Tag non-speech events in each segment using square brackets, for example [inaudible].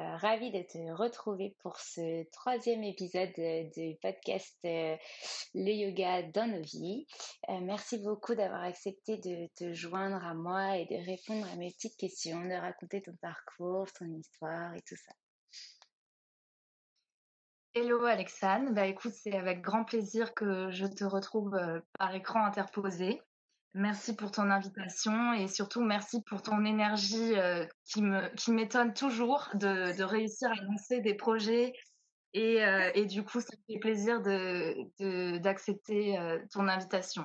Euh, ravie de te retrouver pour ce troisième épisode euh, du podcast euh, Le yoga dans nos vies. Euh, merci beaucoup d'avoir accepté de te joindre à moi et de répondre à mes petites questions, de raconter ton parcours, ton histoire et tout ça. Hello Alexane, bah écoute, c'est avec grand plaisir que je te retrouve par écran interposé. Merci pour ton invitation et surtout merci pour ton énergie euh, qui m'étonne toujours de, de réussir à lancer des projets et, euh, et du coup ça me fait plaisir de de- d'accepter euh, ton invitation.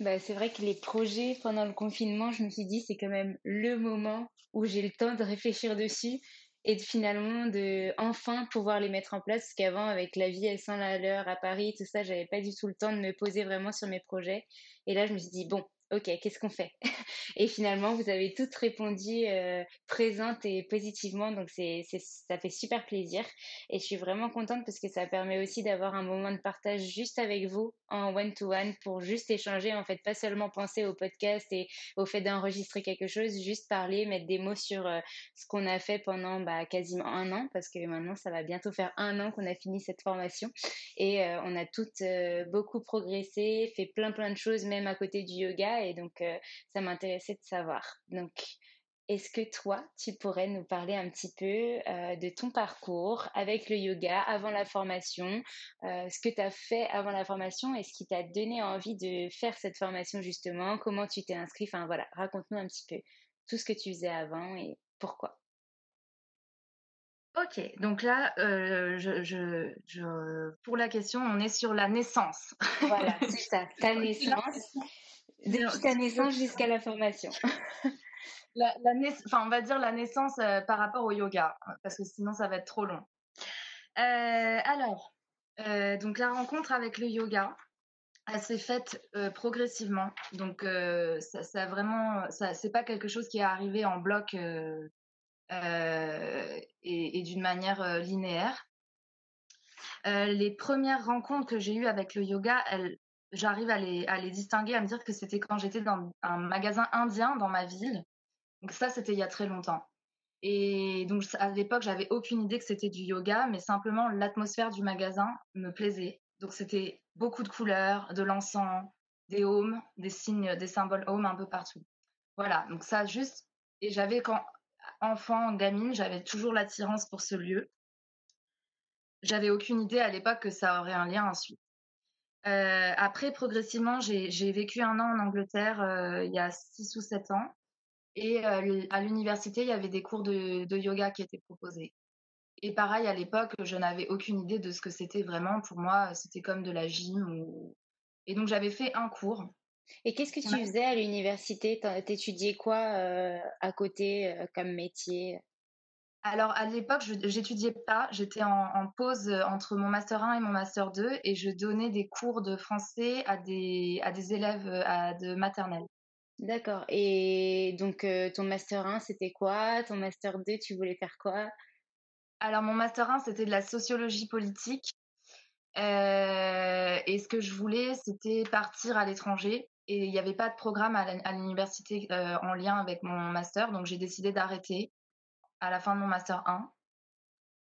Bah, c'est vrai que les projets pendant le confinement, je me suis dit, c'est quand même le moment où j'ai le temps de réfléchir dessus et de finalement de enfin pouvoir les mettre en place. Parce qu'avant, avec la vie à 100 à l'heure à Paris, tout ça, j'avais pas du tout le temps de me poser vraiment sur mes projets. Et là, je me suis dit, bon, ok, qu'est-ce qu'on fait? [laughs] Et finalement, vous avez toutes répondu euh, présentes et positivement, donc c'est, ça fait super plaisir. Et je suis vraiment contente parce que ça permet aussi d'avoir un moment de partage juste avec vous en one-to-one pour juste échanger, en fait, pas seulement penser au podcast et au fait d'enregistrer quelque chose, juste parler, mettre des mots sur euh, ce qu'on a fait pendant bah, quasiment un an, parce que maintenant, ça va bientôt faire un an qu'on a fini cette formation. Et euh, on a toutes euh, beaucoup progressé, fait plein plein de choses, même à côté du yoga. Et donc, euh, ça m'intéressait de savoir. Donc, est-ce que toi, tu pourrais nous parler un petit peu euh, de ton parcours avec le yoga avant la formation, euh, ce que tu as fait avant la formation et ce qui t'a donné envie de faire cette formation justement, comment tu t'es inscrit, enfin voilà, raconte-nous un petit peu tout ce que tu faisais avant et pourquoi. Ok, donc là, euh, je, je, je, pour la question, on est sur la naissance. Voilà, [laughs] c'est ça, ta naissance, depuis ta naissance jusqu'à la formation. [laughs] La, la naiss- enfin, on va dire la naissance euh, par rapport au yoga, parce que sinon ça va être trop long. Euh, alors, euh, donc la rencontre avec le yoga, elle s'est faite progressivement. Donc, ça, ça a vraiment, ça, c'est pas quelque chose qui est arrivé en bloc et, et d'une manière linéaire. Les premières rencontres que j'ai eues avec le yoga, elles, j'arrive à les, distinguer, à me dire que c'était quand j'étais dans un magasin indien dans ma ville. Donc ça, c'était il y a très longtemps. Et donc à l'époque, j'avais aucune idée que c'était du yoga, mais simplement l'atmosphère du magasin me plaisait. Donc c'était beaucoup de couleurs, de l'encens, des homes, des signes, des symboles home un peu partout. Voilà, donc ça juste. Et j'avais quand enfant, gamine, j'avais toujours l'attirance pour ce lieu. J'avais aucune idée à l'époque que ça aurait un lien ensuite. Euh, après, progressivement, j'ai vécu un an en Angleterre euh, il y a 6 ou 7 ans. Et euh, à l'université, il y avait des cours de, yoga qui étaient proposés. Et pareil, à l'époque, je n'avais aucune idée de ce que c'était vraiment. Pour moi, c'était comme de la gym. Et donc, j'avais fait un cours. Et qu'est-ce que tu faisais à l'université? T'étudiais quoi à côté comme métier? Alors, à l'époque, je n'étudiais pas. J'étais en, pause euh, entre mon Master 1 et mon Master 2 et je donnais des cours de français à des, à des élèves euh, à, de maternelle. D'accord. Et donc, euh, ton Master 1, c'était quoi? Ton Master 2, tu voulais faire quoi? Alors, mon Master 1, c'était de la sociologie politique. et ce que je voulais, c'était partir à l'étranger. Et il n'y avait pas de programme à l'université en lien avec mon master, donc j'ai décidé d'arrêter à la fin de mon master 1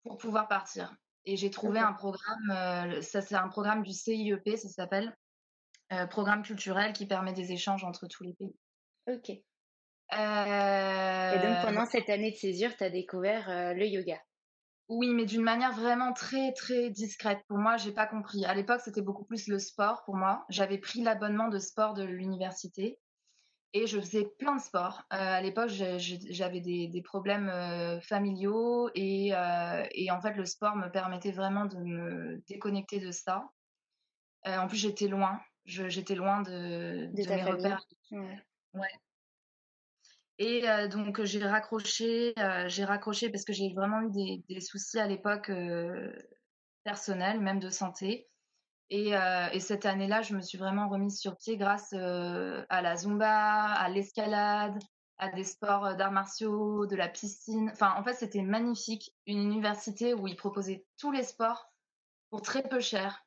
pour pouvoir partir. Et j'ai trouvé un programme, euh, ça c'est un programme du CIEP, ça s'appelle euh, Programme culturel qui permet des échanges entre tous les pays. Ok. Et donc euh, pendant cette année de césure, tu as découvert le yoga Oui, mais d'une manière vraiment très très discrète. Pour moi, j'ai pas compris. À l'époque, c'était beaucoup plus le sport pour moi. J'avais pris l'abonnement de sport de l'université et je faisais plein de sports. Euh, à l'époque, j'avais des, des, problèmes euh, familiaux et, euh, et, en fait, le sport me permettait vraiment de me déconnecter de ça. en plus, j'étais loin. J'étais loin de, de, mes repères. Ouais. ouais. Et donc, j'ai raccroché, j'ai raccroché parce que j'ai vraiment eu des, des soucis à l'époque personnels, même de santé. Euh, et, cette année-là, je me suis vraiment remise sur pied grâce euh, à la zumba, à l'escalade, à des sports euh, d'arts martiaux, de la piscine. Enfin, en fait, c'était magnifique. Une université où ils proposaient tous les sports pour très peu cher.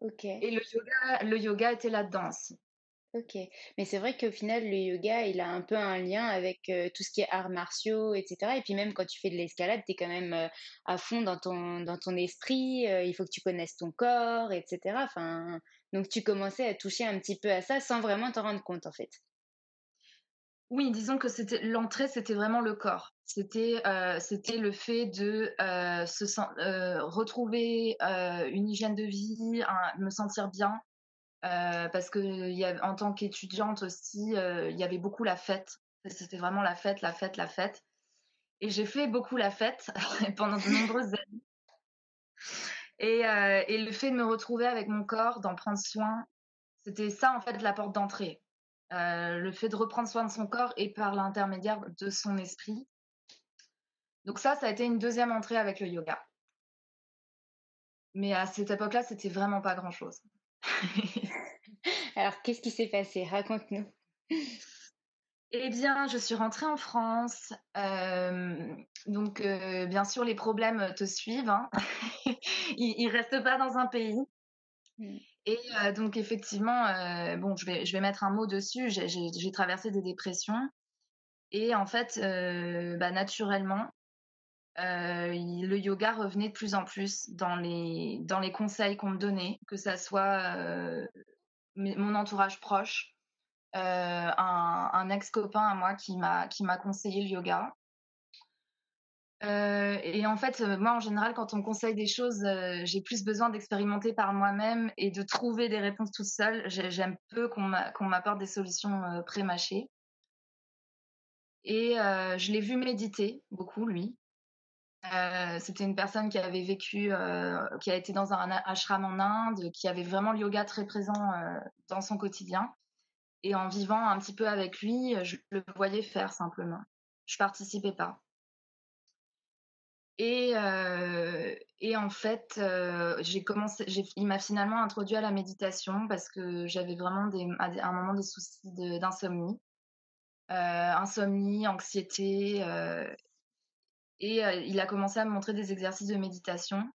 Ok. Et le yoga, le yoga était là-dedans aussi. Ok, mais c'est vrai qu'au final, le yoga, il a un peu un lien avec tout ce qui est arts martiaux, etc. Et puis même quand tu fais de l'escalade, tu es quand même à fond dans ton, dans ton esprit, il faut que tu connaisses ton corps, etc. Enfin, donc tu commençais à toucher un petit peu à ça sans vraiment t'en rendre compte, en fait. Oui, disons que c'était l'entrée, c'était vraiment le corps. C'était c'était le fait de se retrouver une hygiène de vie, me sentir bien, euh, parce que en tant qu'étudiante aussi, euh, il y avait beaucoup la fête. C'était vraiment la fête, la fête, la fête. Et j'ai fait beaucoup la fête [laughs] pendant de nombreuses années. Et, euh, et, le fait de me retrouver avec mon corps, d'en prendre soin, c'était ça en fait la porte d'entrée. le fait de reprendre soin de son corps et par l'intermédiaire de son esprit. Donc ça, ça a été une deuxième entrée avec le yoga. Mais à cette époque-là, c'était vraiment pas grand-chose. [laughs] Alors, qu'est-ce qui s'est passé? Raconte-nous. Eh bien, je suis rentrée en France. Euh, donc, euh, bien sûr, les problèmes te suivent. Hein. [laughs] ils, ne restent pas dans un pays. Mm. Et euh, donc, effectivement, bon, je vais, je vais mettre un mot dessus. J'ai traversé des dépressions. Et en fait, bah, naturellement, euh, le yoga revenait de plus en plus dans les, dans les conseils qu'on me donnait, que ça soit euh, mon entourage proche, euh, un, ex-copain à moi qui m'a, qui m'a conseillé le yoga. et en fait, moi, en général, quand on me conseille des choses, j'ai plus besoin d'expérimenter par moi-même et de trouver des réponses toute seule. J'aime peu qu'on m'apporte des solutions pré-mâchées. Et je l'ai vu méditer beaucoup, lui. Euh, c'était une personne qui avait vécu, euh, qui a été dans un ashram en Inde, qui avait vraiment le yoga très présent euh, dans son quotidien. Et en vivant un petit peu avec lui, je le voyais faire simplement. Je participais pas. Et, et en fait, j'ai commencé, il m'a finalement introduit à la méditation parce que j'avais vraiment à un moment des soucis d'insomnie. insomnie, anxiété, et il a commencé à me montrer des exercices de méditation.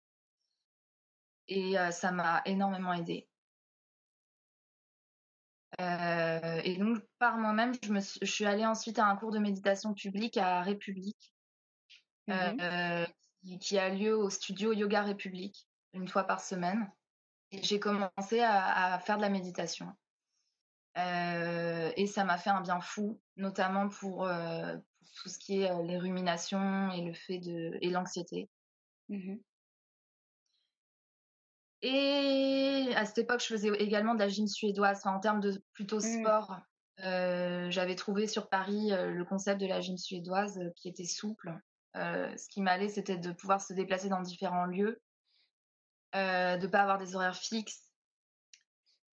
Et ça m'a énormément aidé. et donc, par moi-même, je, me suis, je suis allée ensuite à un cours de méditation publique à République, mmh qui, a lieu au studio Yoga République, une fois par semaine. Et j'ai commencé à, faire de la méditation. et ça m'a fait un bien fou, notamment pour, tout ce qui est les ruminations et le fait de et l'anxiété. Mmh et à cette époque, je faisais également de la gym suédoise, en termes de plutôt mmh. sport. j'avais trouvé sur Paris le concept de la gym suédoise qui était souple. ce qui m'allait, c'était de pouvoir se déplacer dans différents lieux, de ne pas avoir des horaires fixes.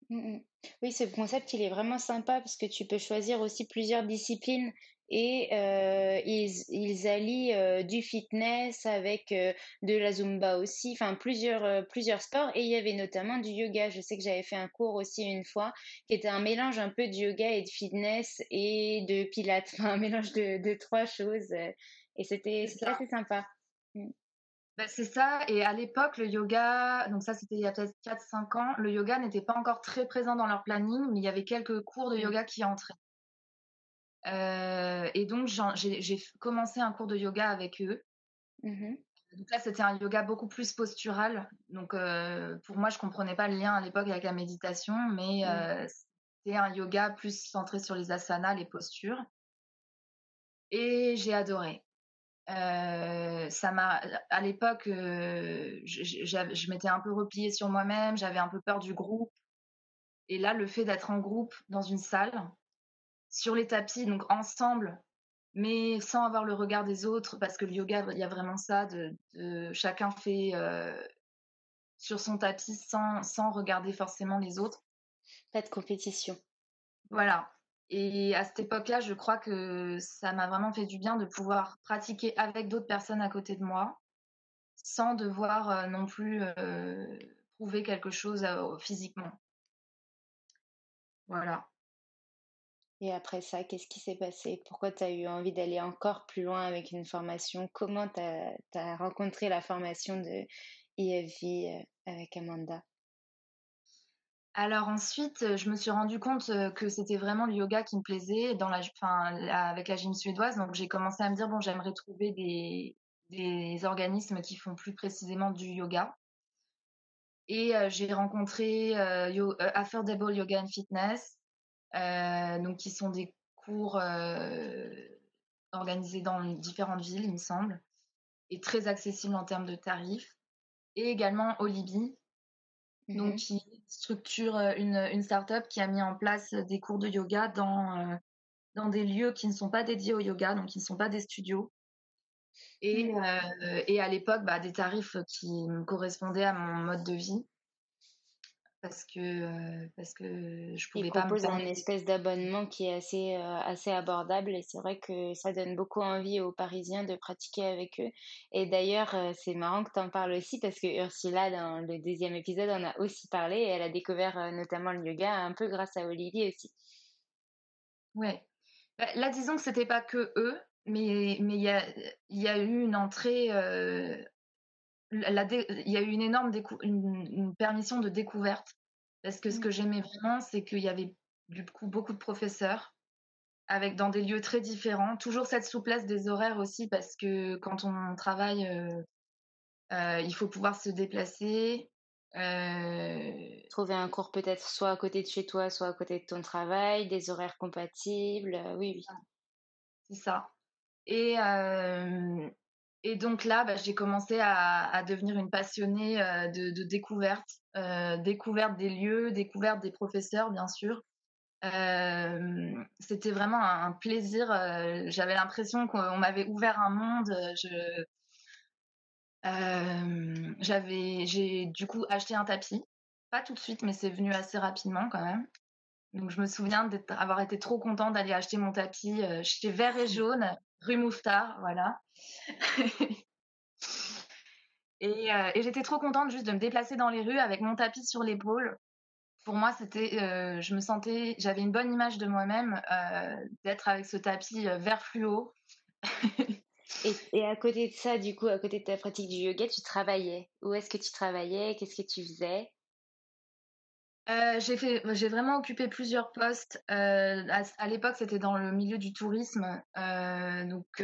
Mmh oui, ce concept, il est vraiment sympa parce que tu peux choisir aussi plusieurs disciplines et euh, ils, ils, allient euh, du fitness avec euh, de la zumba aussi, enfin plusieurs, plusieurs sports. Et il y avait notamment du yoga. Je sais que j'avais fait un cours aussi une fois qui était un mélange un peu de yoga et de fitness et de pilates, [laughs] enfin un mélange de, de trois choses. Et c'était assez sympa. Mm. Bah, c'est ça. Et à l'époque, le yoga, donc ça c'était il y a peut-être 4-5 ans, le yoga n'était pas encore très présent dans leur planning, mais il y avait quelques cours de mm. yoga qui entraient. Euh, et donc, j'ai commencé un cours de yoga avec eux. Mmh donc là, c'était un yoga beaucoup plus postural. Donc, euh, pour moi, je comprenais pas le lien à l'époque avec la méditation, mais mmh. euh, c'était un yoga plus centré sur les asanas, les postures. Et j'ai adoré. ça m'a, à l'époque, je, je m'étais un peu repliée sur moi-même, j'avais un peu peur du groupe. Et là, le fait d'être en groupe dans une salle, sur les tapis, donc ensemble, mais sans avoir le regard des autres, parce que le yoga, il y a vraiment ça, de, chacun fait euh, sur son tapis sans, sans regarder forcément les autres. Pas de compétition. Voilà. Et à cette époque-là, je crois que ça m'a vraiment fait du bien de pouvoir pratiquer avec d'autres personnes à côté de moi, sans devoir euh, non plus euh, prouver quelque chose physiquement. Voilà. Et après ça, qu'est-ce qui s'est passé? Pourquoi tu as eu envie d'aller encore plus loin avec une formation? Comment tu as, rencontré la formation de IFV euh, avec Amanda? Alors ensuite, je me suis rendu compte euh, que c'était vraiment le yoga qui me plaisait avec la gym suédoise. Donc j'ai commencé à me dire bon, j'aimerais trouver des, organismes qui font plus précisément du yoga. Et euh, j'ai rencontré Affordable Yoga and Fitness, euh, donc qui sont des cours euh, organisés dans différentes villes, il me semble, et très accessibles en termes de tarifs. Et également Olibi, donc mmh qui structure euh, une, une start-up qui a mis en place des cours de yoga dans, dans des lieux qui ne sont pas dédiés au yoga, donc qui ne sont pas des studios. Et, mmh. et à l'époque, bah, des tarifs qui me correspondaient à mon mode de vie parce que euh, parce que je pouvais Ils pas proposent un espèce d'abonnement qui est assez euh, assez abordable et c'est vrai que ça donne beaucoup envie aux Parisiens de pratiquer avec eux. Et d'ailleurs, euh, c'est marrant que tu en parles aussi parce que Ursula dans le deuxième épisode en a aussi parlé et elle a découvert notamment le yoga un peu grâce à Olivier aussi. Ouais. Bah, là, disons que c'était pas que eux, mais mais il y a il y a eu une entrée il y a eu une énorme une, permission de découverte. Parce que ce mmh. que j'aimais vraiment, c'est qu'il y avait du coup beaucoup de professeurs avec dans des lieux très différents. Toujours cette souplesse des horaires aussi, parce que quand on travaille, euh, euh, il faut pouvoir se déplacer. Euh, Trouver un cours peut-être soit à côté de chez toi, soit à côté de ton travail, des horaires compatibles. oui, oui. C'est ça. Et, et donc là, bah, j'ai commencé à, devenir une passionnée euh, de, découverte, euh, découverte des lieux, découverte des professeurs, bien sûr. Euh, c'était vraiment un, plaisir. J'avais l'impression qu'on m'avait ouvert un monde. j'avais, j'ai du coup acheté un tapis, pas tout de suite, mais c'est venu assez rapidement quand même. Donc je me souviens d'avoir été trop contente d'aller acheter mon tapis chez Vert et Jaune, rue Mouffetard, voilà. [laughs] Euh, et, j'étais trop contente juste de me déplacer dans les rues avec mon tapis sur l'épaule. Pour moi, c'était, euh, je me sentais, j'avais une bonne image de moi-même euh, d'être avec ce tapis vert fluo. [laughs] et, et, à côté de ça, du coup, à côté de ta pratique du yoga, tu travaillais. Où est-ce que tu travaillais? Qu'est-ce que tu faisais? J'ai fait, j'ai vraiment occupé plusieurs postes. à, l'époque, c'était dans le milieu du tourisme. donc,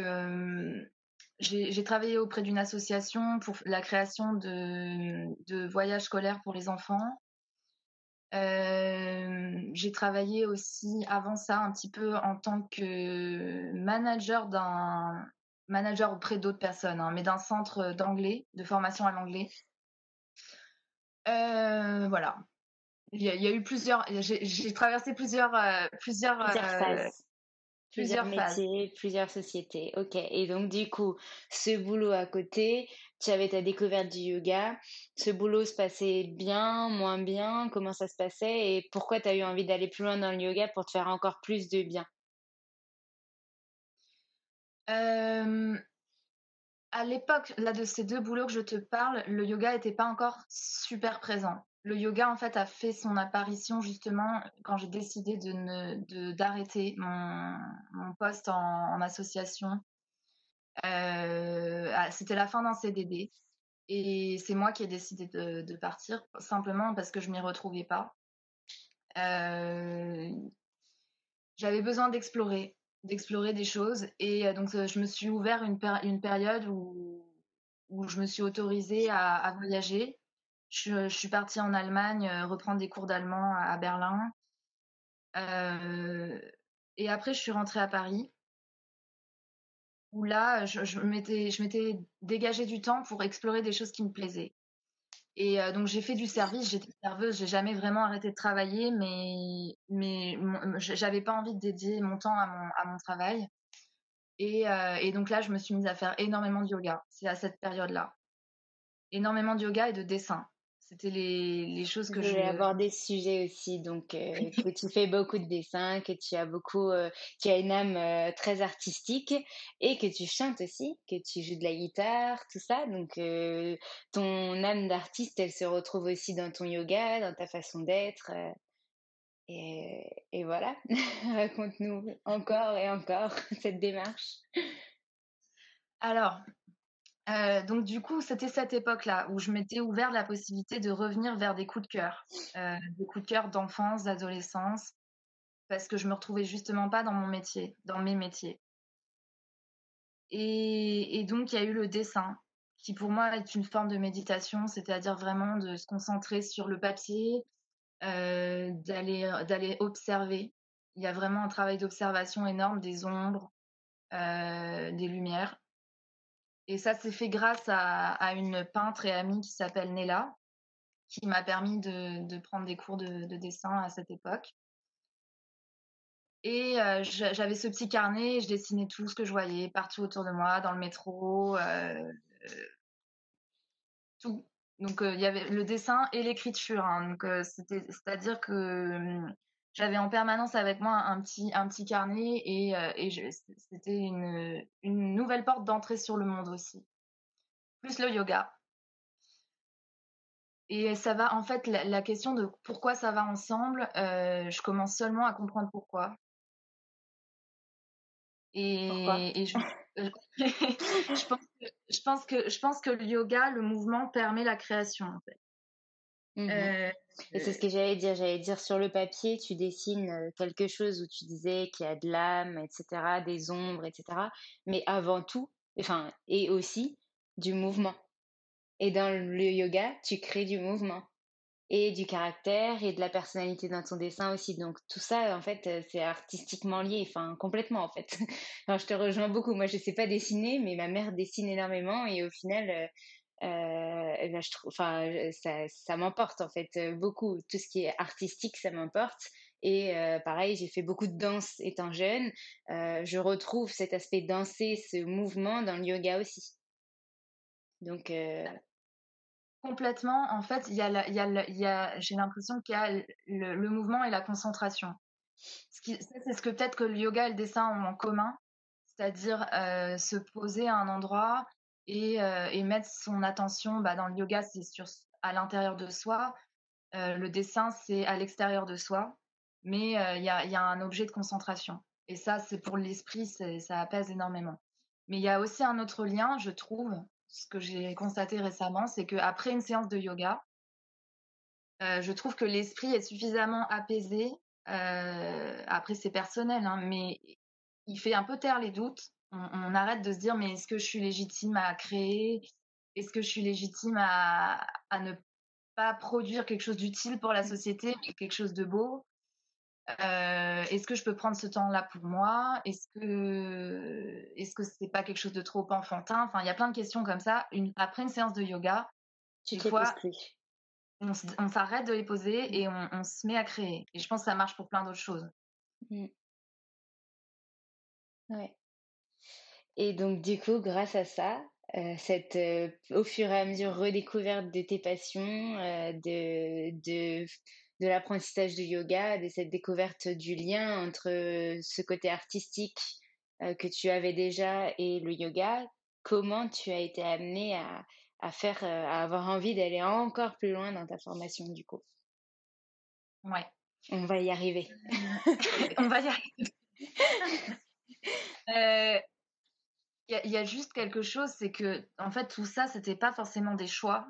j'ai travaillé auprès d'une association pour la création de, de voyages scolaires pour les enfants. j'ai travaillé aussi avant ça un petit peu en tant que manager d'un manager auprès d'autres personnes, hein, mais d'un centre d'anglais, de formation à l'anglais. voilà. Il y, a, eu plusieurs. J'ai traversé plusieurs, plusieurs, plusieurs plusieurs, métiers, plusieurs sociétés. Ok. Et donc, du coup, ce boulot à côté, tu avais ta découverte du yoga. Ce boulot se passait bien, moins bien? Comment ça se passait? Et pourquoi tu as eu envie d'aller plus loin dans le yoga pour te faire encore plus de bien? À l'époque, là, de ces deux boulots que je te parle, le yoga n'était pas encore super présent le yoga en fait a fait son apparition justement quand j'ai décidé de d'arrêter mon, poste en, association. Euh, ah, c'était la fin d'un CDD et c'est moi qui ai décidé de, partir simplement parce que je m'y retrouvais pas. Euh, j'avais besoin d'explorer, d'explorer des choses et euh, donc je me suis ouvert une, période où je me suis autorisée à voyager je, suis partie en Allemagne euh, reprendre des cours d'allemand à, Berlin. Euh, et après, je suis rentrée à Paris, où là, je, je m'étais dégagée du temps pour explorer des choses qui me plaisaient. Et euh, donc, j'ai fait du service, j'étais serveuse, j'ai jamais vraiment arrêté de travailler, mais, mais j'avais pas envie de dédier mon temps à mon, travail. Et, donc là, je me suis mise à faire énormément de yoga. C'est à cette période-là. Énormément de yoga et de dessin. C'était les, choses que je... vais aborder ce sujet aussi, donc euh, [laughs] que tu fais beaucoup de dessins, que tu as beaucoup, euh, tu as une âme euh, très artistique et que tu chantes aussi, que tu joues de la guitare, tout ça. Donc ton âme d'artiste, elle se retrouve aussi dans ton yoga, dans ta façon d'être. Et, et, voilà, [laughs] raconte-nous encore et encore [laughs] cette démarche. Alors, euh, donc du coup, c'était cette époque-là où je m'étais ouvert la possibilité de revenir vers des coups de cœur, euh, des coups de cœur d'enfance, d'adolescence, parce que je me retrouvais justement pas dans mon métier, dans mes métiers. Et, donc il y a eu le dessin, qui pour moi est une forme de méditation, c'est-à-dire vraiment de se concentrer sur le papier, euh, d'aller d'aller observer. Il y a vraiment un travail d'observation énorme des ombres, des lumières et ça s'est fait grâce à, une peintre et amie qui s'appelle Nella, qui m'a permis de, prendre des cours de, dessin à cette époque. Et euh, j'avais ce petit carnet, je dessinais tout ce que je voyais partout autour de moi, dans le métro, euh, tout. Donc euh, il y avait le dessin et l'écriture. Hein. Donc c'est-à-dire que hum, j'avais en permanence avec moi un petit, un petit carnet et, euh, c'était une, une, nouvelle porte d'entrée sur le monde aussi. Plus le yoga. Et ça va, en fait, la, question de pourquoi ça va ensemble, euh, je commence seulement à comprendre pourquoi. Et, et je, [laughs] je, pense que, je, pense que, je pense que le yoga, le mouvement permet la création, en fait. Mmh et c'est ce que j'allais dire. J'allais dire sur le papier, tu dessines quelque chose où tu disais qu'il y a de l'âme, etc., des ombres, etc. Mais avant tout, enfin, et aussi du mouvement. Et dans le yoga, tu crées du mouvement et du caractère et de la personnalité dans ton dessin aussi. Donc tout ça, en fait, c'est artistiquement lié, enfin complètement en fait. [laughs] Alors, je te rejoins beaucoup. Moi, je sais pas dessiner, mais ma mère dessine énormément et au final, euh, ben, je trouve, enfin, ça, ça m'emporte en fait beaucoup. Tout ce qui est artistique, ça m'emporte. Et euh, pareil, j'ai fait beaucoup de danse étant jeune. Euh, je retrouve cet aspect danser, ce mouvement dans le yoga aussi. Donc complètement. En fait, y a, a, a j'ai l'impression qu'il y a le, le, mouvement et la concentration. C'est ce que peut-être que le yoga et le dessin ont en commun, c'est-à-dire se poser à un endroit, euh, et, mettre son attention bah, dans le yoga, c'est à l'intérieur de soi. Euh, le dessin, c'est à l'extérieur de soi, mais euh, il y, a, y, a, un objet de concentration. Et ça, c'est pour l'esprit, ça apaise énormément. Mais il y a aussi un autre lien, je trouve, ce que j'ai constaté récemment, c'est qu'après une séance de yoga, je trouve que l'esprit est suffisamment apaisé. après, c'est personnel, hein, mais il fait un peu taire les doutes. On, arrête de se dire, mais est-ce que je suis légitime à créer? Est-ce que je suis légitime à, à ne pas produire quelque chose d'utile pour la société, mais quelque chose de beau? Euh, est-ce que je peux prendre ce temps-là pour moi? Est-ce que est-ce que c'est pas quelque chose de trop enfantin? Enfin, il y a plein de questions comme ça. Une, après une séance de yoga, tu fois, on, s'arrête de les poser mmh. et on, se met à créer. Et je pense que ça marche pour plein d'autres choses. Mmh. Ouais. Et donc du coup, grâce à ça, euh, cette euh, au fur et à mesure redécouverte de tes passions, de, de de l'apprentissage du yoga, de cette découverte du lien entre euh, ce côté artistique euh, que tu avais déjà et le yoga, comment tu as été amené à, faire, euh, à avoir envie d'aller encore plus loin dans ta formation du coup? Ouais. On va y arriver. [laughs] On va y arriver. [laughs] Il y, a juste quelque chose, c'est que en fait tout ça, c'était pas forcément des choix.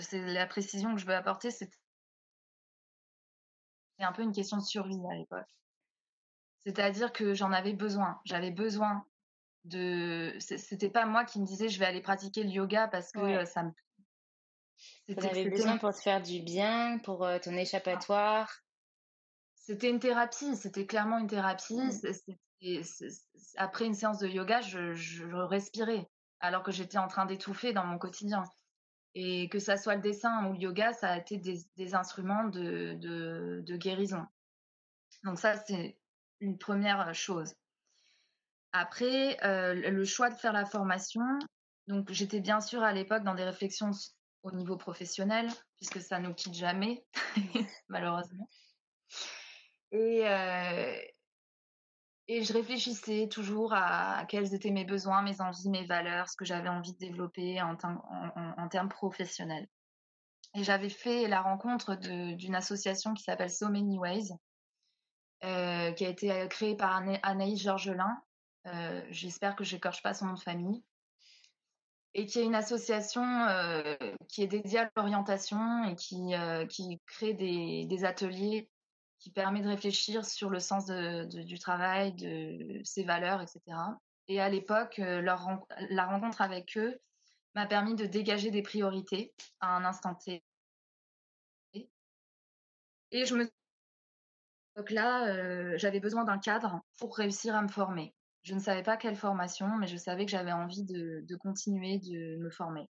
C'est la précision que je veux apporter, c'est un peu une question de survie à l'époque. C'est-à-dire que j'en avais besoin. J'avais besoin de. C'était pas moi qui me disais je vais aller pratiquer le yoga parce que euh, ça me. C'était besoin pour te faire du bien, pour euh, ton échappatoire. C'était une thérapie, c'était clairement une thérapie. Mmh. Après une séance de yoga, je, respirais alors que j'étais en train d'étouffer dans mon quotidien. Et que ça soit le dessin ou le yoga, ça a été des, instruments de, guérison. Donc ça, c'est une première chose. Après, le choix de faire la formation, donc j'étais bien sûr à l'époque dans des réflexions au niveau professionnel, puisque ça nous quitte jamais, [laughs] malheureusement. Et, et je réfléchissais toujours à, quels étaient mes besoins, mes envies, mes valeurs, ce que j'avais envie de développer en, termes professionnels. Et j'avais fait la rencontre d'une association qui s'appelle So Many Ways, euh, qui a été créée par Anaïs Georgelin. Euh, j'espère que je n'écorche pas son nom de famille. Et qui est une association euh, qui est dédiée à l'orientation et qui, crée des ateliers qui permet de réfléchir sur le sens du travail, de ses valeurs, etc. Et à l'époque, euh, la rencontre avec eux m'a permis de dégager des priorités à un instant T. Et je me donc là, euh, j'avais besoin d'un cadre pour réussir à me former. Je ne savais pas quelle formation, mais je savais que j'avais envie de, continuer de me former.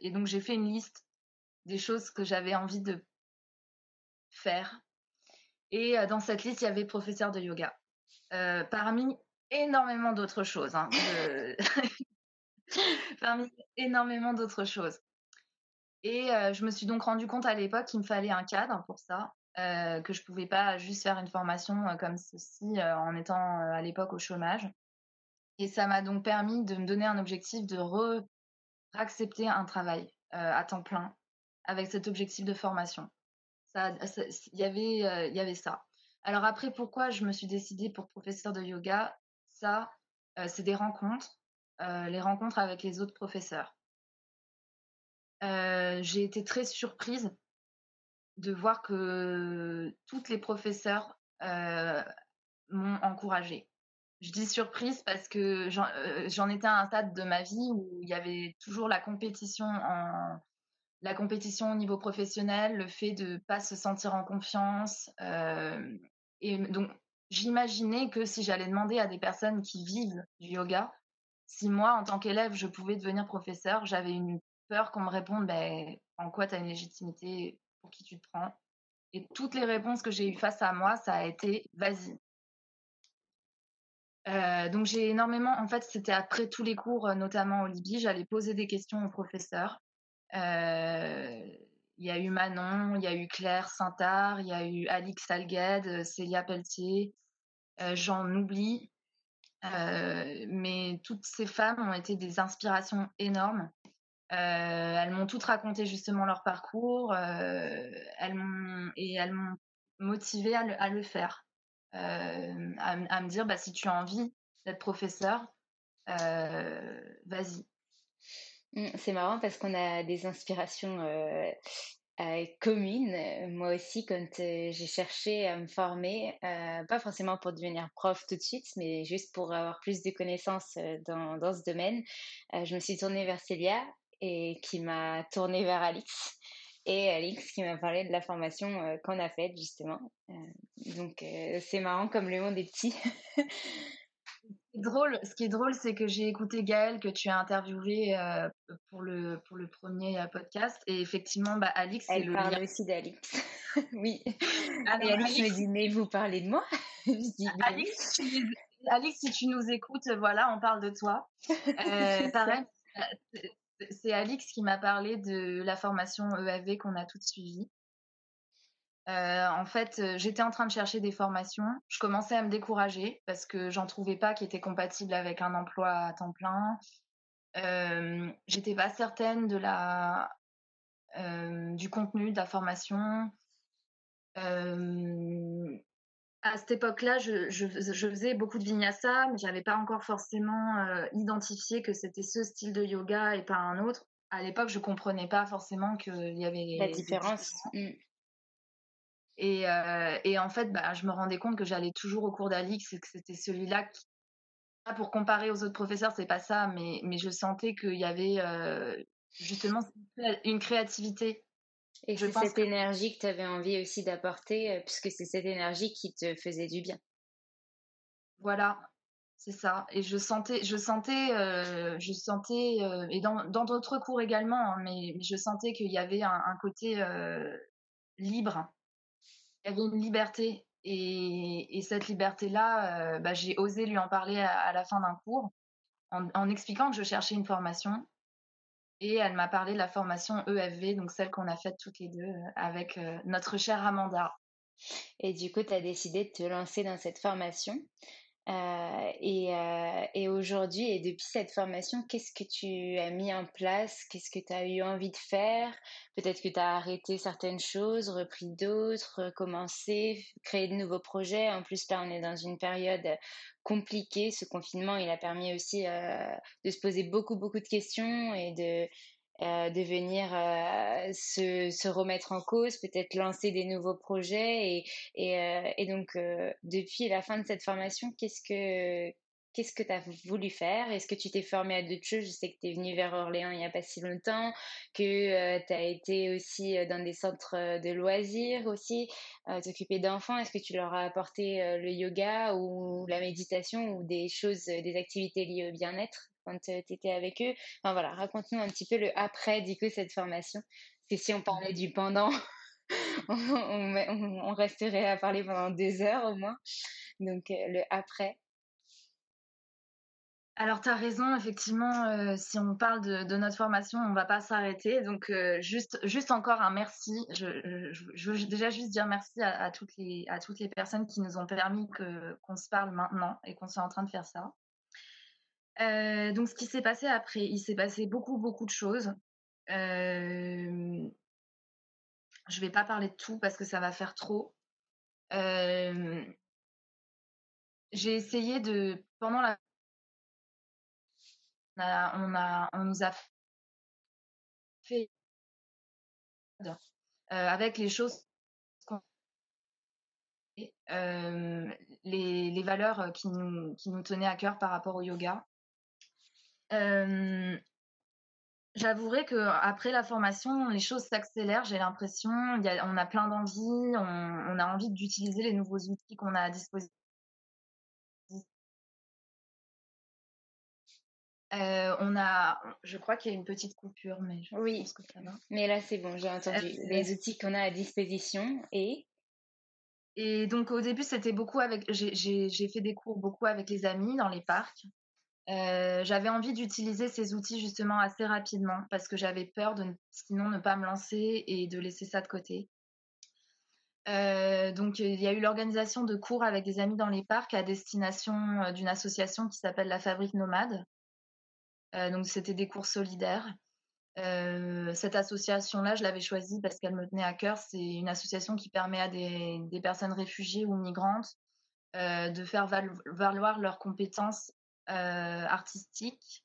Et donc j'ai fait une liste des choses que j'avais envie de faire et dans cette liste, il y avait professeur de yoga. parmi énormément d'autres choses. Hein, [laughs] parmi énormément d'autres choses. Et je me suis donc rendu compte à l'époque qu'il me fallait un cadre pour ça, que je pouvais pas juste faire une formation comme ceci en étant à l'époque au chômage. Et ça m'a donc permis de me donner un objectif de re accepter un travail à temps plein avec cet objectif de formation il y avait, euh, il y avait ça. Alors après, pourquoi je me suis décidée pour professeur de yoga? Ça, euh, c'est des rencontres, euh, les rencontres avec les autres professeurs. j'ai été très surprise de voir que toutes les professeurs m'ont encouragée. Je dis surprise parce que j'en étais à un stade de ma vie où il y avait toujours la compétition en, la compétition au niveau professionnel, le fait de pas se sentir en confiance. Euh, et donc, j'imaginais que si j'allais demander à des personnes qui vivent du yoga, si moi, en tant qu'élève, je pouvais devenir professeur, j'avais une peur qu'on me réponde ben, en quoi tu as une légitimité, pour qui tu te prends? Et toutes les réponses que j'ai eues face à moi, ça a été vas-y. Euh, donc j'ai énormément, en fait, c'était après tous les cours, notamment au Libye, j'allais poser des questions aux professeurs euh, il y a eu Manon, il y a eu Claire Saintard, il y a eu Alix Salgued, Célia Pelletier, euh, j'en oublie. Euh, mais toutes ces femmes ont été des inspirations énormes. elles m'ont toutes raconté justement leur parcours elles et elles m'ont motivée à le, faire. À, me dire, bah, si tu as envie d'être professeur, vas-y. Mmh, c'est marrant parce qu'on a des inspirations commune. Moi aussi, quand j'ai cherché à me former, pas forcément pour devenir prof tout de suite, mais juste pour avoir plus de connaissances dans, dans ce domaine, je me suis tournée vers Célia et qui m'a tournée vers Alix. Et Alix qui m'a parlé de la formation qu'on a faite justement. donc c'est marrant comme le monde est petit. [laughs] drôle, ce qui est drôle, c'est que j'ai écouté Gaëlle que tu as interviewé euh, pour, le, pour le premier euh, podcast. Et effectivement, bah, Alix, c'est le parle aussi d'Alix. [laughs] oui. et Alix, me dit, mais vous parlez de moi? [laughs] Alix, Alix, si tu nous écoutes, voilà, on parle de toi. Euh, [laughs] pareil, c'est Alix qui m'a parlé de la formation EAV qu'on a toutes suivie. Euh, en fait, euh, j'étais en train de chercher des formations. Je commençais à me décourager parce que j'en trouvais pas qui étaient compatibles avec un emploi à temps plein. Euh, j'étais pas certaine de la euh, du contenu de la formation. à cette époque-là, je, je, je, faisais beaucoup de vinyasa, mais j'avais pas encore forcément identifié que c'était ce style de yoga et pas un autre. À l'époque, je comprenais pas forcément qu'il y avait la différence. Mmh. Et, euh, et, en fait, bah, je me rendais compte que j'allais toujours au cours d'Alix et que c'était celui-là qui, pour comparer aux autres professeurs, c'est pas ça, mais, mais je sentais qu'il y avait euh, justement une créativité. Et c'est cette énergie que tu avais envie aussi d'apporter, euh, puisque c'est cette énergie qui te faisait du bien. Voilà, c'est ça. Et je sentais, je sentais, euh, je sentais, euh, et dans d'autres cours également, hein, mais, mais, je sentais qu'il y avait un, un côté euh, libre il y avait une liberté. Et, et cette liberté-là, euh, bah, j'ai osé lui en parler à, la fin d'un cours en, en, expliquant que je cherchais une formation. Et elle m'a parlé de la formation EFV, donc celle qu'on a faite toutes les deux euh, avec euh, notre chère Amanda. Et du coup, tu as décidé de te lancer dans cette formation. Euh, et, euh, et aujourd'hui, et depuis cette formation, qu'est-ce que tu as mis en place? Qu'est-ce que tu as eu envie de faire? Peut-être que tu as arrêté certaines choses, repris d'autres, recommencé, créé de nouveaux projets. En plus, là, on est dans une période compliquée. Ce confinement, il a permis aussi euh, de se poser beaucoup, beaucoup de questions et de, euh, de venir euh, se, se, remettre en cause, peut-être lancer des nouveaux projets. Et, et, euh, et donc, depuis la fin de cette formation, qu'est-ce que qu'est-ce que tu as voulu faire? Est-ce que tu t'es formé à d'autres choses? Je sais que tu es venu vers Orléans il n'y a pas si longtemps, que tu as été aussi dans des centres de loisirs aussi, t'occuper d'enfants. Est-ce que tu leur as apporté le yoga ou la méditation ou des choses, des activités liées au bien-être quand tu étais avec eux? Enfin voilà, raconte-nous un petit peu le après du coup cette formation. Parce que si on parlait du pendant, [laughs] on, resterait à parler pendant deux heures au moins. Donc euh, le après. Alors, tu as raison, effectivement, euh, si on parle de, notre formation, on va pas s'arrêter. Donc, euh, juste, juste encore un merci. Je, je, je, veux déjà juste dire merci à, toutes, les, à toutes les personnes qui nous ont permis qu'on se parle maintenant et qu'on soit en train de faire ça. Euh, donc, ce qui s'est passé après, il s'est passé beaucoup, beaucoup de choses. Euh, je vais pas parler de tout parce que ça va faire trop. J'ai essayé de, pendant la, on, nous a fait euh, avec les choses euh, les, les, valeurs qui nous, qui nous tenaient à cœur par rapport au yoga. Euh, J'avouerai que après la formation, les choses s'accélèrent. J'ai l'impression, on a plein d'envie, on, a envie d'utiliser les nouveaux outils qu'on a à disposition. Euh, on a, je crois qu'il y a une petite coupure, mais je oui. pense que ça va. Mais là, c'est bon, j'ai entendu. Euh, les outils qu'on a à disposition et. Et donc au début, c'était beaucoup avec. J'ai fait des cours beaucoup avec les amis dans les parcs. Euh, j'avais envie d'utiliser ces outils justement assez rapidement parce que j'avais peur de sinon ne pas me lancer et de laisser ça de côté. Euh, donc il y a eu l'organisation de cours avec des amis dans les parcs à destination d'une association qui s'appelle la Fabrique Nomade. Euh, donc c'était des cours solidaires. Euh, cette association-là, je l'avais choisie parce qu'elle me tenait à cœur. C'est une association qui permet à des, personnes réfugiées ou migrantes euh, de faire valoir leurs compétences artistiques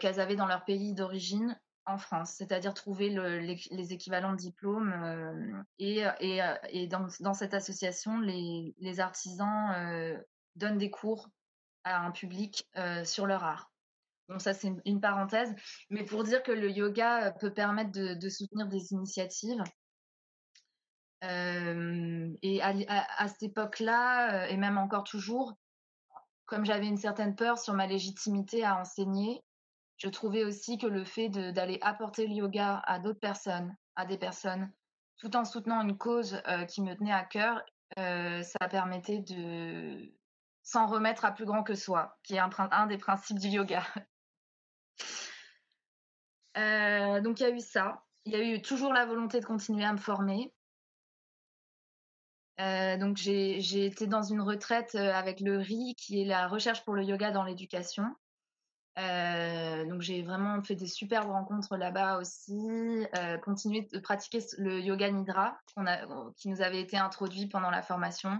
qu'elles avaient dans leur pays d'origine en France, c'est-à-dire trouver les, équivalents de diplômes. et, dans, cette association, les artisans donnent des cours à un public sur leur art. Bon, ça, c'est une, parenthèse, mais pour dire que le yoga peut permettre de, soutenir des initiatives. et à, cette époque-là, et même encore toujours, comme j'avais une certaine peur sur ma légitimité à enseigner, je trouvais aussi que le fait d'aller apporter le yoga à d'autres personnes, à des personnes, tout en soutenant une cause qui me tenait à cœur, ça permettait de s'en remettre à plus grand que soi, qui est un des principes du yoga. [laughs] Euh, donc il y a eu ça. Il y a eu toujours la volonté de continuer à me former. Euh, donc j'ai été dans une retraite euh, avec le RI, qui est la recherche pour le yoga dans l'éducation. donc j'ai vraiment fait des superbes rencontres là-bas aussi. continué de pratiquer le yoga nidra qui nous avait été introduit pendant la formation.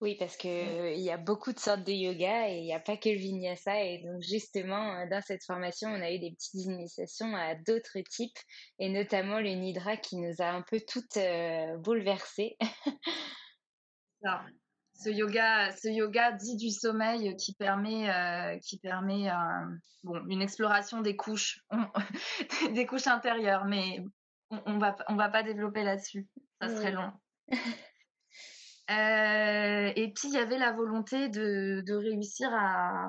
Oui, parce que il y a beaucoup de sortes de yoga et il n'y a pas que le vinyasa. Et donc, justement, dans cette formation, on a eu des petites initiations à d'autres types, et notamment le nidra qui nous a un peu toutes euh, bouleversées. [laughs] Ce yoga, ce yoga dit du sommeil qui permet, euh, qui permet bon, une exploration des couches, [laughs] des couches intérieures, mais on, on va, on va pas développer là-dessus. Ça serait long. [laughs] Euh, et puis il y avait la volonté de, de réussir à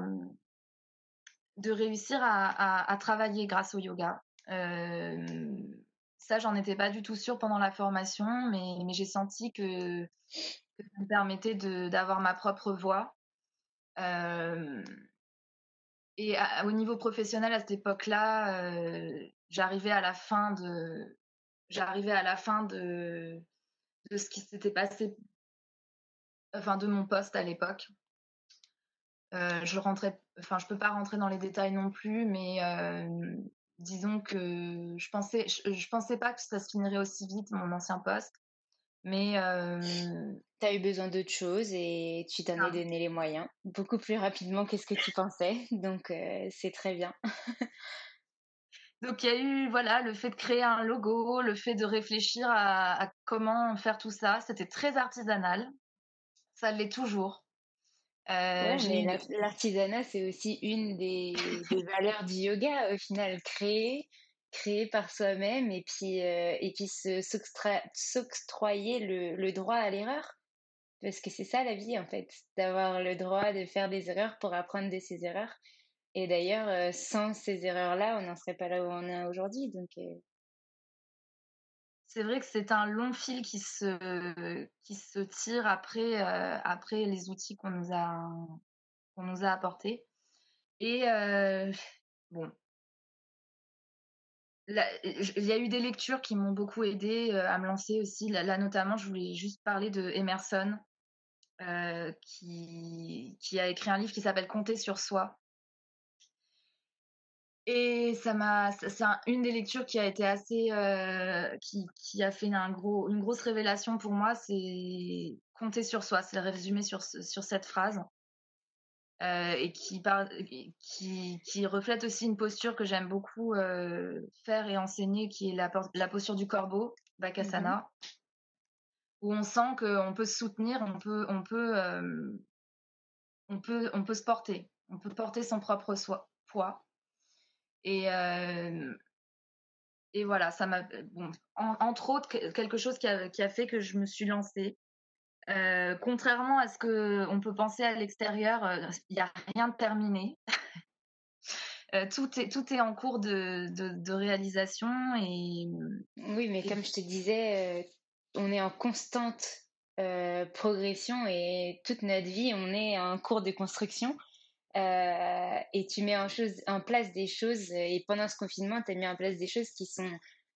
de réussir à, à, travailler grâce au yoga. Euh, ça, j'en étais pas du tout sûre pendant la formation, mais, mais j'ai senti que, ça me permettait d'avoir ma propre voix. Euh, et au niveau professionnel, à cette époque-là, j'arrivais à la fin de j'arrivais à la fin de de ce qui s'était passé enfin de mon poste à l'époque. Euh, je rentrais, enfin je peux pas rentrer dans les détails non plus, mais euh, disons que je pensais, je, pensais pas que ça se finirait aussi vite mon ancien poste, mais euh, tu as eu besoin d'autre chose et tu t'en es donné les moyens beaucoup plus rapidement que ce que tu pensais, donc c'est très bien. [laughs] Donc il y a eu voilà le fait de créer un logo, le fait de réfléchir à comment faire tout ça. C'était très artisanal ça l'est toujours. Euh, l'artisanat, c'est aussi une des, valeurs du yoga, au final, créer, créer par soi-même et puis, euh, et puis s'octroyer le, le, droit à l'erreur. Parce que c'est ça la vie, en fait, d'avoir le droit de faire des erreurs pour apprendre de ses erreurs. Et d'ailleurs, euh, sans ces erreurs-là, on n'en serait pas là où on est aujourd'hui. Donc, c'est vrai que c'est un long fil qui se, qui se tire après, euh, après les outils qu'on nous a, qu'on nous a apportés. Et euh, bon, il y a eu des lectures qui m'ont beaucoup aidé euh, à me lancer aussi. Là, notamment, je voulais juste parler de Emerson, qui, qui a écrit un livre qui s'appelle Compter sur soi. Et ça m'a, c'est une des lectures qui a été assez, euh, qui, qui, a fait un gros, une grosse révélation pour moi, c'est compter sur soi. C'est résumé sur, sur cette phrase. Euh, et qui, parle, qui, qui, reflète aussi une posture que j'aime beaucoup euh, faire et enseigner, qui est la, la posture du corbeau, Bakasana, mmh où on sent qu'on peut se soutenir, on peut, on peut, on peut, on peut se porter, on peut porter son propre soi, poids. Et, et voilà, ça m'a. Bon, entre autres, quelque chose qui a, qui a, fait que je me suis lancée. contrairement à ce qu'on peut penser à l'extérieur, il n'y a rien de terminé. [laughs] tout, est, tout est en cours de, de, de, réalisation. Et, oui, mais comme je te disais, on est en constante progression et toute notre vie, on est en cours de construction. Euh, et tu mets en, place des choses, et pendant ce confinement, tu as mis en place des choses qui sont,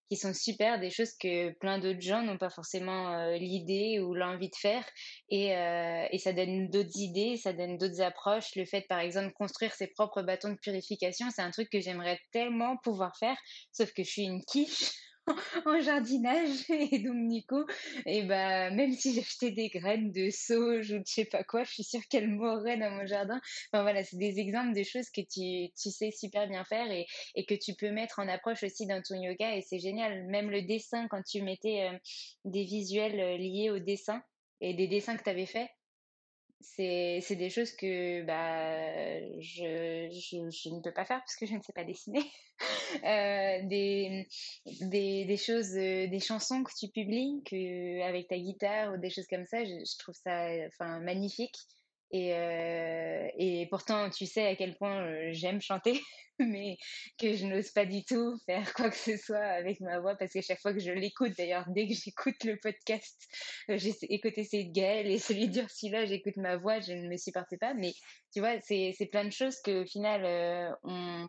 qui sont super, des choses que plein d'autres gens n'ont pas forcément euh, l'idée ou l'envie de faire, et, euh, et ça donne d'autres idées, ça donne d'autres approches. Le fait, par exemple, de construire ses propres bâtons de purification, c'est un truc que j'aimerais tellement pouvoir faire, sauf que je suis une quiche [laughs] en jardinage. [laughs] Et donc coup et bah même si j'achetais des graines de sauge ou de je sais pas quoi je suis sûre qu'elles mourraient dans mon jardin. Enfin voilà c'est des exemples de choses que tu, tu sais super bien faire et, et que tu peux mettre en approche aussi dans ton yoga et c'est génial. Même le dessin quand tu mettais euh, des visuels euh, liés au dessin et des dessins que tu avais fait c'est des choses que bah je, je, je, ne peux pas faire parce que je ne sais pas dessiner. [laughs] Euh, des, des, des choses euh, des chansons que tu publies que avec ta guitare ou des choses comme ça je, je trouve ça enfin magnifique et, euh, et pourtant, tu sais à quel point euh, j'aime chanter, [laughs] mais que je n'ose pas du tout faire quoi que ce soit avec ma voix parce que chaque fois que je l'écoute, d'ailleurs, dès que j'écoute le podcast, euh, j'ai écouté celui de Gaël et celui d'Ursula, j'écoute ma voix, je ne me supportais pas. Mais tu vois, c'est plein de choses qu'au final, on,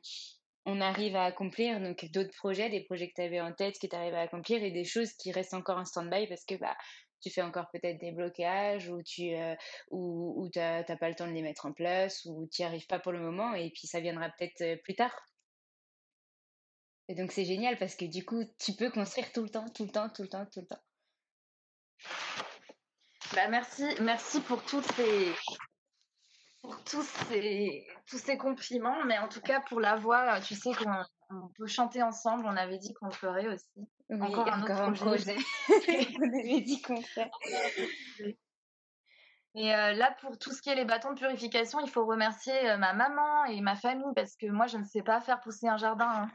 on arrive à accomplir. Donc, d'autres projets, des projets que tu avais en tête, que tu arrives à accomplir et des choses qui restent encore en stand-by parce que, bah, tu fais encore peut-être des blocages ou tu euh, ou, t'as pas le temps de les mettre en place ou tu n'y arrives pas pour le moment et puis ça viendra peut-être euh, plus tard. Et donc c'est génial parce que du coup tu peux construire tout le temps, tout le temps, tout le temps, tout le temps. Bah merci, merci pour toutes ces pour tous ces tous ces compliments, mais en tout cas pour la voix, tu sais qu'on peut chanter ensemble. On avait dit qu'on le ferait aussi. Oui, encore un autre projet. [laughs] On avait dit qu'on ferait. Et euh, là, pour tout ce qui est les bâtons de purification, il faut remercier euh, ma maman et ma famille parce que moi, je ne sais pas faire pousser un jardin. Hein.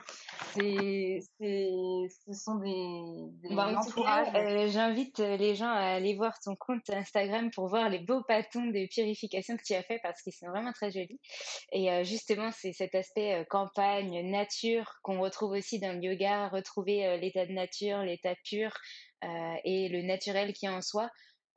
C'est, ce sont des, des bah, entourages. Euh, j'invite les gens à aller voir ton compte Instagram pour voir les beaux bâtons de purification que tu as fait parce qu'ils sont vraiment très jolis. Et justement, c'est cet aspect campagne, nature qu'on retrouve aussi dans le yoga, retrouver l'état de nature, l'état pur et le naturel qui est en soi.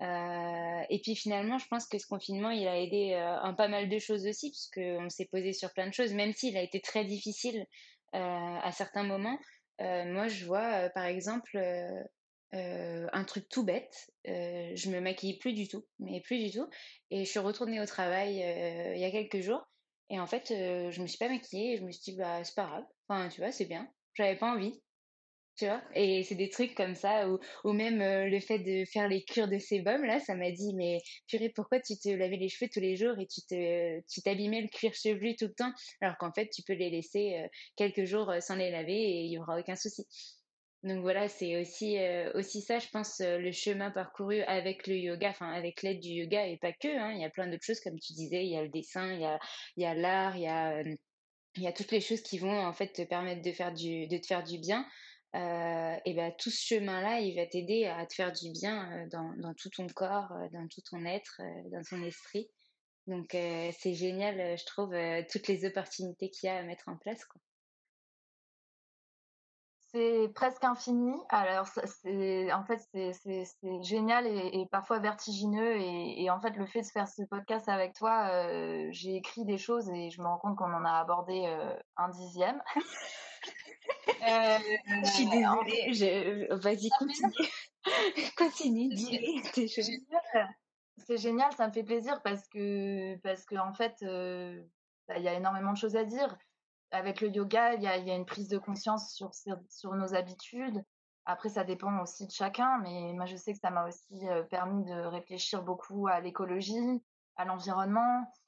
Euh, et puis finalement, je pense que ce confinement, il a aidé euh, un pas mal de choses aussi, parce qu'on s'est posé sur plein de choses, même s'il a été très difficile euh, à certains moments. moi, je vois, par exemple, un truc tout bête. je me maquille plus du tout, mais plus du tout. Et je suis retournée au travail il y a quelques jours. Et en fait, je me suis pas maquillée je me suis dit, bah, c'est pas grave. Enfin, tu vois, c'est bien. J'avais pas envie tu vois. Et c'est des trucs comme ça ou, ou même euh, le fait de faire les cures de sébum là ça m'a dit mais purée pourquoi tu te lavais les cheveux tous les jours et tu te tu t'abîmais le cuir chevelu tout le temps alors qu'en fait tu peux les laisser euh, quelques jours euh, sans les laver et il y aura aucun souci. Donc voilà c'est aussi aussi ça je pense le chemin parcouru avec le yoga enfin avec l'aide du yoga et pas que hein, il y a plein d'autres choses comme tu disais il y a le dessin il y a il y a l'art il y a il y a toutes les choses qui vont en fait te permettre de faire du de te faire du bien euh, et ben tout ce chemin-là, il va t'aider à te faire du bien euh, dans, dans, tout ton corps, euh, dans tout ton être, dans ton esprit. Donc c'est génial, je trouve, toutes les opportunités qu'il y a à mettre en place. Quoi. C'est presque infini. Alors, c'est, en fait, c'est, génial et, et, parfois vertigineux. Et, et, en fait, le fait de faire ce podcast avec toi, j'ai écrit des choses et je me rends compte qu'on en a abordé un dixième. [laughs] Euh, je suis désolée. Je... Vas-y, continue. continue, C'est génial, ça me fait plaisir parce que, parce que en fait, euh, bah, il y a énormément de choses à dire. Avec le yoga, il y a, y a, une prise de conscience sur, sur nos habitudes. Après, ça dépend aussi de chacun, mais moi, je sais que ça m'a aussi euh, permis de réfléchir beaucoup à l'écologie, à l'environnement, euh,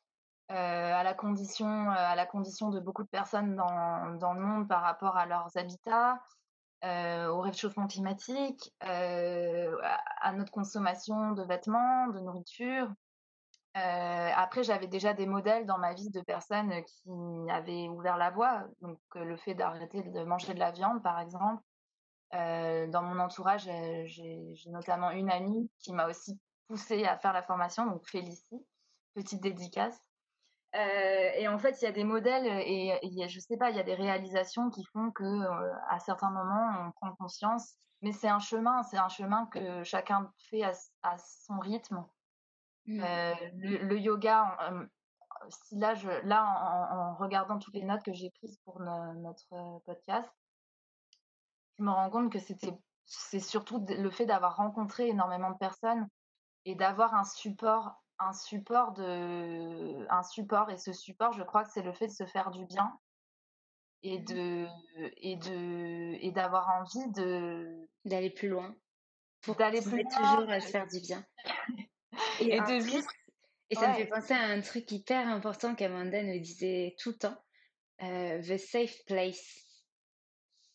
à la condition euh, à la condition de beaucoup de personnes dans, dans le monde par rapport à leurs habitats, euh, au réchauffement climatique, euh, à notre consommation de vêtements, de nourriture. Euh, après, j'avais déjà des modèles dans ma vie de personnes qui avaient ouvert la voie, donc le fait d'arrêter de manger de la viande, par exemple. Euh, dans mon entourage, j'ai notamment une amie qui m'a aussi poussée à faire la formation, donc Félicie, petite dédicace. Euh, et en fait, il y a des modèles et, et je sais pas, il y a des réalisations qui font que euh, à certains moments, on prend conscience. Mais c'est un chemin, c'est un chemin que chacun fait à, à son rythme. Mmh. Euh, le, le, yoga, si là, je, là, en, en, regardant toutes les notes que j'ai prises pour no, notre podcast, je me rends compte que c'était, c'est surtout le fait d'avoir rencontré énormément de personnes et d'avoir un support un support de un support et ce support je crois que c'est le fait de se faire du bien et mmh de et de et d'avoir envie de d'aller plus loin. Pour d'aller plus loin toujours à se faire du bien. [laughs] Et, de vivre et ça me fait penser à un truc hyper important qu'Amanda nous disait tout le temps euh, the safe place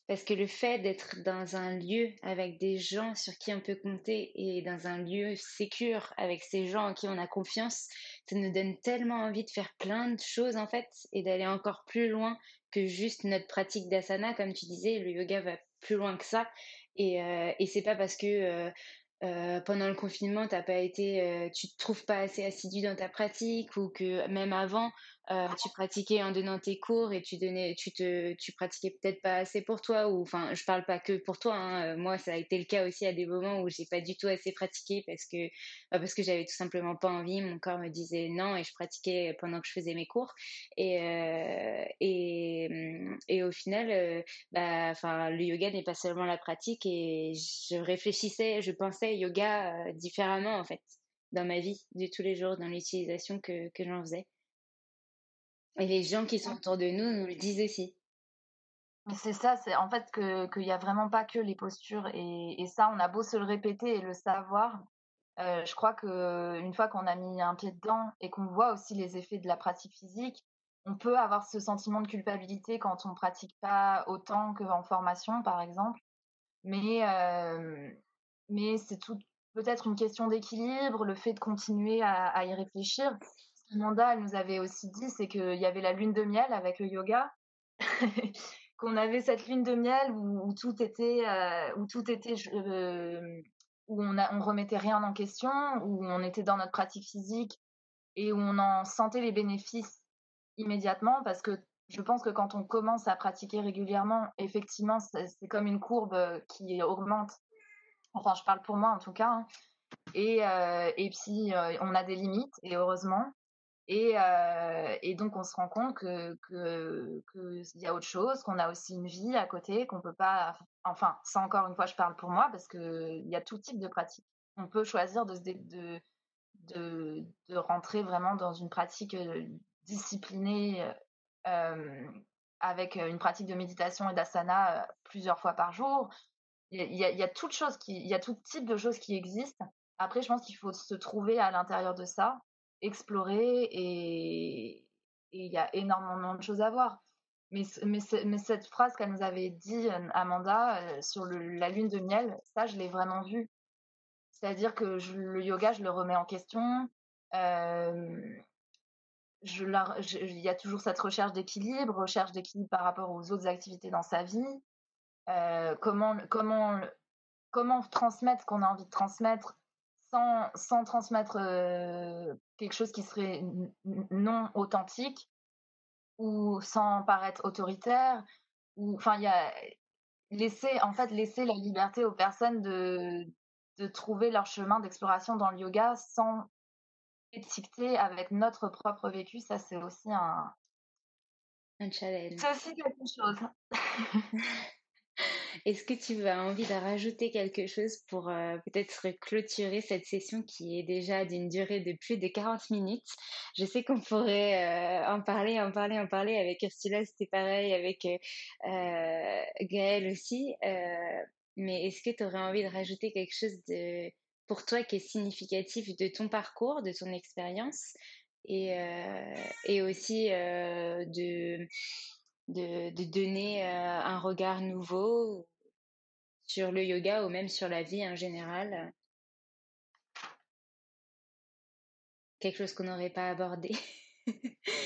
parce que le fait d'être dans un lieu avec des gens sur qui on peut compter et dans un lieu sécure avec ces gens en qui on a confiance, ça nous donne tellement envie de faire plein de choses en fait et d'aller encore plus loin que juste notre pratique d'asana. Comme tu disais, le yoga va plus loin que ça. Et, euh, et c'est pas parce que euh, euh, pendant le confinement, t'as pas été, tu te trouves pas assez assidu dans ta pratique ou que même avant, euh, tu pratiquais en donnant tes cours et tu donnais, tu te, pratiquais peut-être pas assez pour toi ou enfin, je parle pas que pour toi. Hein, euh, moi, ça a été le cas aussi à des moments où j'ai pas du tout assez pratiqué parce que bah, parce que j'avais tout simplement pas envie. Mon corps me disait non et je pratiquais pendant que je faisais mes cours et et mmh, et au final, bah, enfin, le yoga n'est pas seulement la pratique et je réfléchissais, je pensais yoga différemment en fait dans ma vie de tous les jours, dans l'utilisation que que j'en faisais. Et les gens qui sont autour de nous nous le disent aussi. C'est ça, c'est en fait qu'il n'y a vraiment pas que les postures. Et, et, ça, on a beau se le répéter et le savoir. Euh, je crois qu'une fois qu'on a mis un pied dedans et qu'on voit aussi les effets de la pratique physique, on peut avoir ce sentiment de culpabilité quand on ne pratique pas autant qu'en formation, par exemple. Mais, euh, mais c'est tout peut-être une question d'équilibre, le fait de continuer à, à y réfléchir. Amanda, nous avait aussi dit, c'est qu'il y avait la lune de miel avec le yoga, [laughs] qu'on avait cette lune de miel où, tout était, euh, où tout était, euh, où on, a, remettait rien en question, où on était dans notre pratique physique et où on en sentait les bénéfices immédiatement, parce que je pense que quand on commence à pratiquer régulièrement, effectivement, c'est comme une courbe qui augmente. Enfin, je parle pour moi en tout cas. Hein. Et, euh, et puis, on a des limites, et heureusement. Et, euh, et, donc, on se rend compte que qu'il y a autre chose, qu'on a aussi une vie à côté, qu'on peut pas. Enfin, ça encore une fois, je parle pour moi parce qu'il y a tout type de pratique. On peut choisir de, de, de, rentrer vraiment dans une pratique euh, disciplinée euh, avec une pratique de méditation et d'asana plusieurs fois par jour. Il y, a, il y il y a tout type de choses qui existent. Après, je pense qu'il faut se trouver à l'intérieur de ça explorer et il y a énormément de choses à voir. Mais, mais, cette phrase qu'elle nous avait dit, Amanda, euh, sur la lune de miel, ça, je l'ai vraiment vu. C'est-à-dire que le yoga, je le remets en question. Euh, il y a toujours cette recherche d'équilibre, recherche d'équilibre par rapport aux autres activités dans sa vie. Euh, comment, comment, comment transmettre ce qu'on a envie de transmettre sans, sans transmettre quelque chose qui serait non authentique ou sans paraître autoritaire ou enfin il y a laisser en fait laisser la liberté aux personnes de de trouver leur chemin d'exploration dans le yoga sans étiqueter avec notre propre vécu ça c'est aussi un un challenge. C'est aussi quelque chose [laughs] Est-ce que tu as envie de rajouter quelque chose pour euh, peut-être clôturer cette session qui est déjà d'une durée de plus de 40 minutes? Je sais qu'on pourrait euh, en parler, en parler, en parler. Avec Ursula, c'était pareil, avec euh, Gaëlle aussi. mais est-ce que tu aurais envie de rajouter quelque chose de, pour toi qui est significatif de ton parcours, de ton expérience et aussi de de, de donner euh, un regard nouveau sur le yoga ou même sur la vie en général. Quelque chose qu'on n'aurait pas abordé. euh,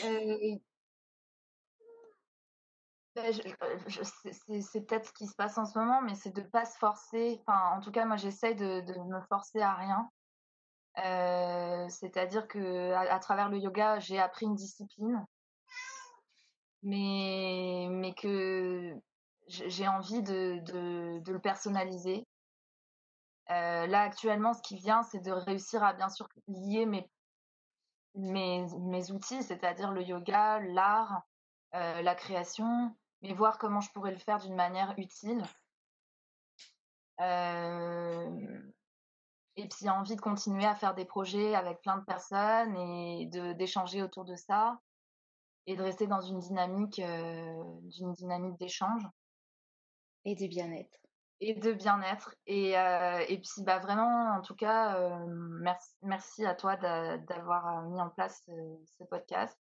[laughs] ben, euh, c'est peut-être ce qui se passe en ce moment, mais c'est de ne pas se forcer. Enfin, en tout cas, moi, j'essaye de, de me forcer à rien. Euh, C'est-à-dire que à, travers le yoga, j'ai appris une discipline mais, mais que j'ai envie de, de, le personnaliser. Euh, là, actuellement, ce qui vient, c'est de réussir à bien sûr lier mes, mes, mes outils, c'est-à-dire le yoga, l'art, euh, la création, mais voir comment je pourrais le faire d'une manière utile. Euh, et puis envie de continuer à faire des projets avec plein de personnes et d'échanger autour de ça. Et de rester dans une dynamique, d'une dynamique d'échange. Et de bien-être. Et de bien-être. Et, et puis, bah, vraiment, en tout cas, merci, merci à toi d'avoir mis en place ce podcast.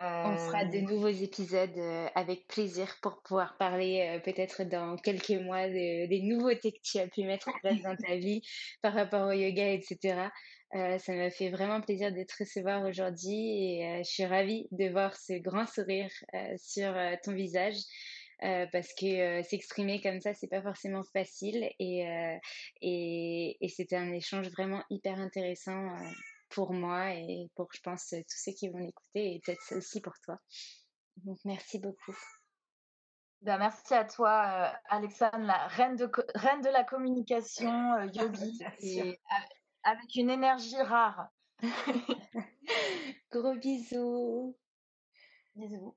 On fera de nouveaux épisodes avec plaisir pour pouvoir parler peut-être dans quelques mois des nouveautés que tu as pu mettre en place dans ta [laughs] vie par rapport au yoga, etc. ça m'a fait vraiment plaisir de te recevoir aujourd'hui et je suis ravie de voir ce grand sourire sur ton visage. parce que s'exprimer comme ça, c'est pas forcément facile et, et, et c'était un échange vraiment hyper intéressant pour moi et pour, je pense, tous ceux qui vont l'écouter et peut-être aussi pour toi. Donc, merci beaucoup. Ben, merci à toi, euh, Alexandre, la reine de, reine de la communication, euh, yogi, et avec une énergie rare. [laughs] Gros bisous. Bisous.